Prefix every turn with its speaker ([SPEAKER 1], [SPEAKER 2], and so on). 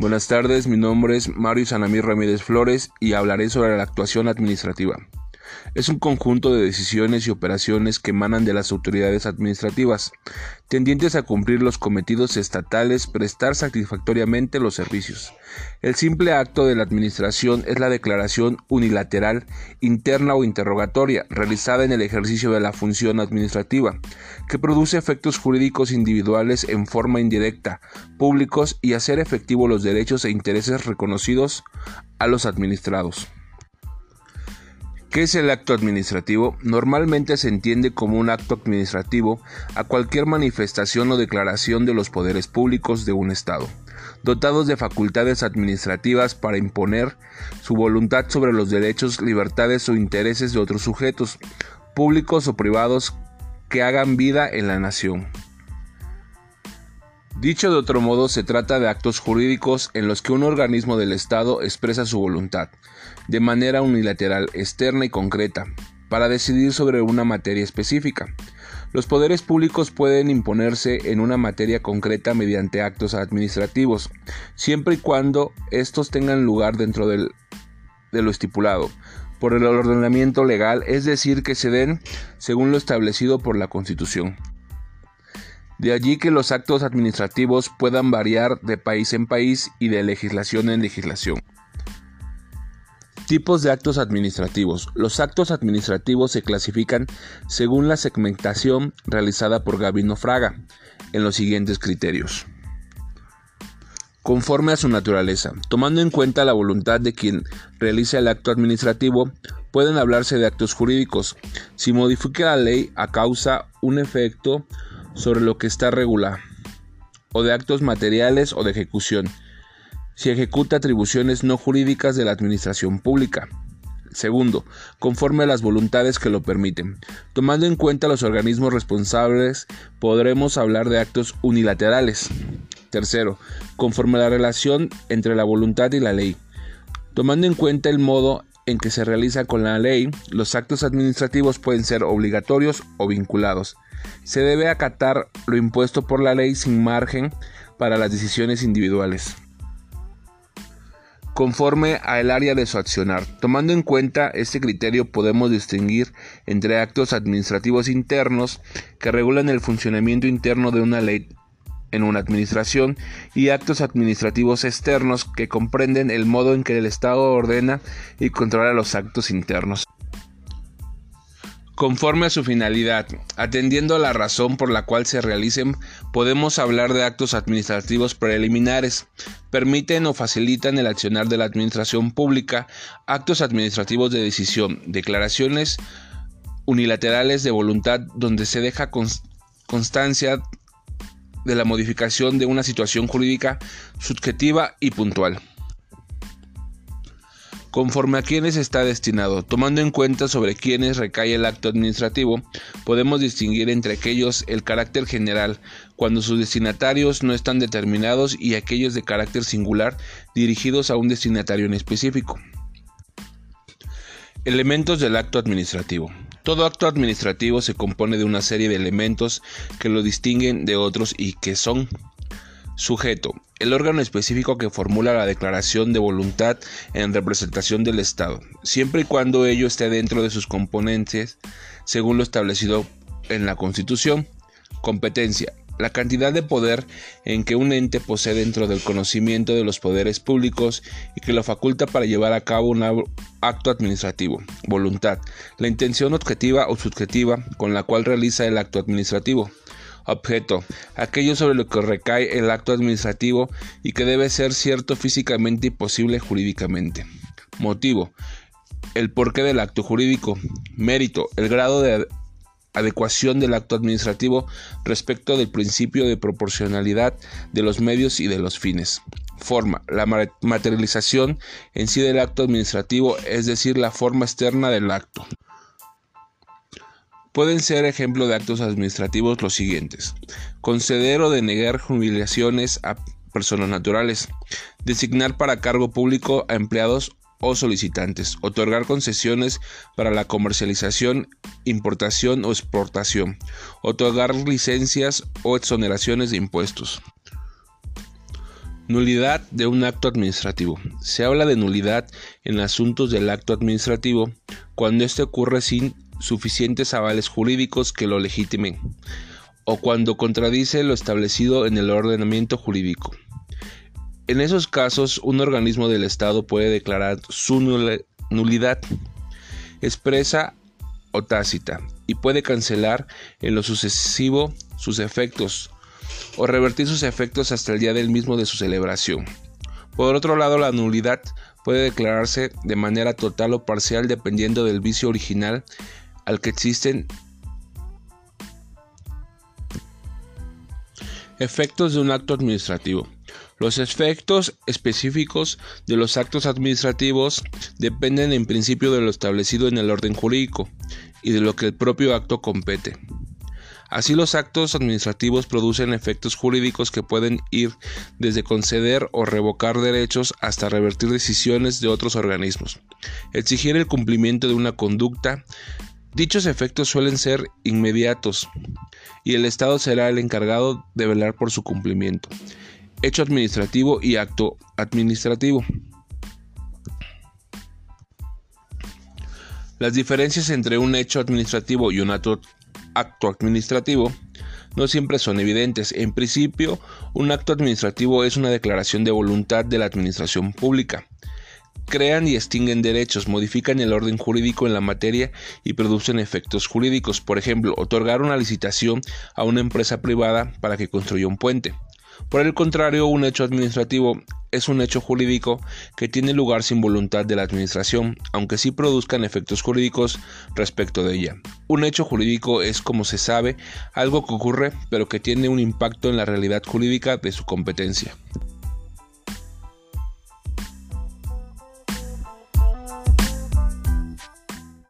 [SPEAKER 1] Buenas tardes, mi nombre es Mario Sanamir Ramírez Flores y hablaré sobre la actuación administrativa. Es un conjunto de decisiones y operaciones que emanan de las autoridades administrativas, tendientes a cumplir los cometidos estatales, prestar satisfactoriamente los servicios. El simple acto de la administración es la declaración unilateral, interna o interrogatoria, realizada en el ejercicio de la función administrativa, que produce efectos jurídicos individuales en forma indirecta, públicos y hacer efectivos los derechos e intereses reconocidos a los administrados. ¿Qué es el acto administrativo? Normalmente se entiende como un acto administrativo a cualquier manifestación o declaración de los poderes públicos de un Estado, dotados de facultades administrativas para imponer su voluntad sobre los derechos, libertades o intereses de otros sujetos, públicos o privados, que hagan vida en la nación. Dicho de otro modo, se trata de actos jurídicos en los que un organismo del Estado expresa su voluntad, de manera unilateral, externa y concreta, para decidir sobre una materia específica. Los poderes públicos pueden imponerse en una materia concreta mediante actos administrativos, siempre y cuando estos tengan lugar dentro de lo estipulado por el ordenamiento legal, es decir, que se den según lo establecido por la Constitución. De allí que los actos administrativos puedan variar de país en país y de legislación en legislación. Tipos de actos administrativos. Los actos administrativos se clasifican según la segmentación realizada por Gabino Fraga, en los siguientes criterios. Conforme a su naturaleza, tomando en cuenta la voluntad de quien realiza el acto administrativo, pueden hablarse de actos jurídicos. Si modifica la ley a causa un efecto sobre lo que está regular, o de actos materiales o de ejecución, si ejecuta atribuciones no jurídicas de la administración pública. Segundo, conforme a las voluntades que lo permiten. Tomando en cuenta los organismos responsables, podremos hablar de actos unilaterales. Tercero, conforme a la relación entre la voluntad y la ley. Tomando en cuenta el modo en que se realiza con la ley, los actos administrativos pueden ser obligatorios o vinculados. Se debe acatar lo impuesto por la ley sin margen para las decisiones individuales conforme al área de su accionar. Tomando en cuenta este criterio podemos distinguir entre actos administrativos internos que regulan el funcionamiento interno de una ley en una administración y actos administrativos externos que comprenden el modo en que el Estado ordena y controla los actos internos conforme a su finalidad, atendiendo a la razón por la cual se realicen, podemos hablar de actos administrativos preliminares. Permiten o facilitan el accionar de la administración pública, actos administrativos de decisión, declaraciones unilaterales de voluntad donde se deja constancia de la modificación de una situación jurídica subjetiva y puntual conforme a quienes está destinado. Tomando en cuenta sobre quienes recae el acto administrativo, podemos distinguir entre aquellos el carácter general, cuando sus destinatarios no están determinados, y aquellos de carácter singular, dirigidos a un destinatario en específico. Elementos del acto administrativo. Todo acto administrativo se compone de una serie de elementos que lo distinguen de otros y que son Sujeto. El órgano específico que formula la declaración de voluntad en representación del Estado, siempre y cuando ello esté dentro de sus componentes según lo establecido en la Constitución. Competencia. La cantidad de poder en que un ente posee dentro del conocimiento de los poderes públicos y que lo faculta para llevar a cabo un acto administrativo. Voluntad. La intención objetiva o subjetiva con la cual realiza el acto administrativo. Objeto. Aquello sobre lo que recae el acto administrativo y que debe ser cierto físicamente y posible jurídicamente. Motivo. El porqué del acto jurídico. Mérito. El grado de adecuación del acto administrativo respecto del principio de proporcionalidad de los medios y de los fines. Forma. La materialización en sí del acto administrativo, es decir, la forma externa del acto. Pueden ser ejemplo de actos administrativos los siguientes. Conceder o denegar jubilaciones a personas naturales. Designar para cargo público a empleados o solicitantes. Otorgar concesiones para la comercialización, importación o exportación. Otorgar licencias o exoneraciones de impuestos. Nulidad de un acto administrativo. Se habla de nulidad en asuntos del acto administrativo cuando éste ocurre sin suficientes avales jurídicos que lo legitimen o cuando contradice lo establecido en el ordenamiento jurídico. En esos casos, un organismo del Estado puede declarar su nulidad expresa o tácita y puede cancelar en lo sucesivo sus efectos o revertir sus efectos hasta el día del mismo de su celebración. Por otro lado, la nulidad puede declararse de manera total o parcial dependiendo del vicio original al que existen efectos de un acto administrativo. Los efectos específicos de los actos administrativos dependen en principio de lo establecido en el orden jurídico y de lo que el propio acto compete. Así los actos administrativos producen efectos jurídicos que pueden ir desde conceder o revocar derechos hasta revertir decisiones de otros organismos. Exigir el cumplimiento de una conducta. Dichos efectos suelen ser inmediatos y el Estado será el encargado de velar por su cumplimiento. Hecho administrativo y acto administrativo. Las diferencias entre un hecho administrativo y un acto administrativo no siempre son evidentes. En principio, un acto administrativo es una declaración de voluntad de la administración pública. Crean y extinguen derechos, modifican el orden jurídico en la materia y producen efectos jurídicos. Por ejemplo, otorgar una licitación a una empresa privada para que construya un puente. Por el contrario, un hecho administrativo es un hecho jurídico que tiene lugar sin voluntad de la administración, aunque sí produzcan efectos jurídicos respecto de ella. Un hecho jurídico es, como se sabe, algo que ocurre pero que tiene un impacto en la realidad jurídica de su competencia.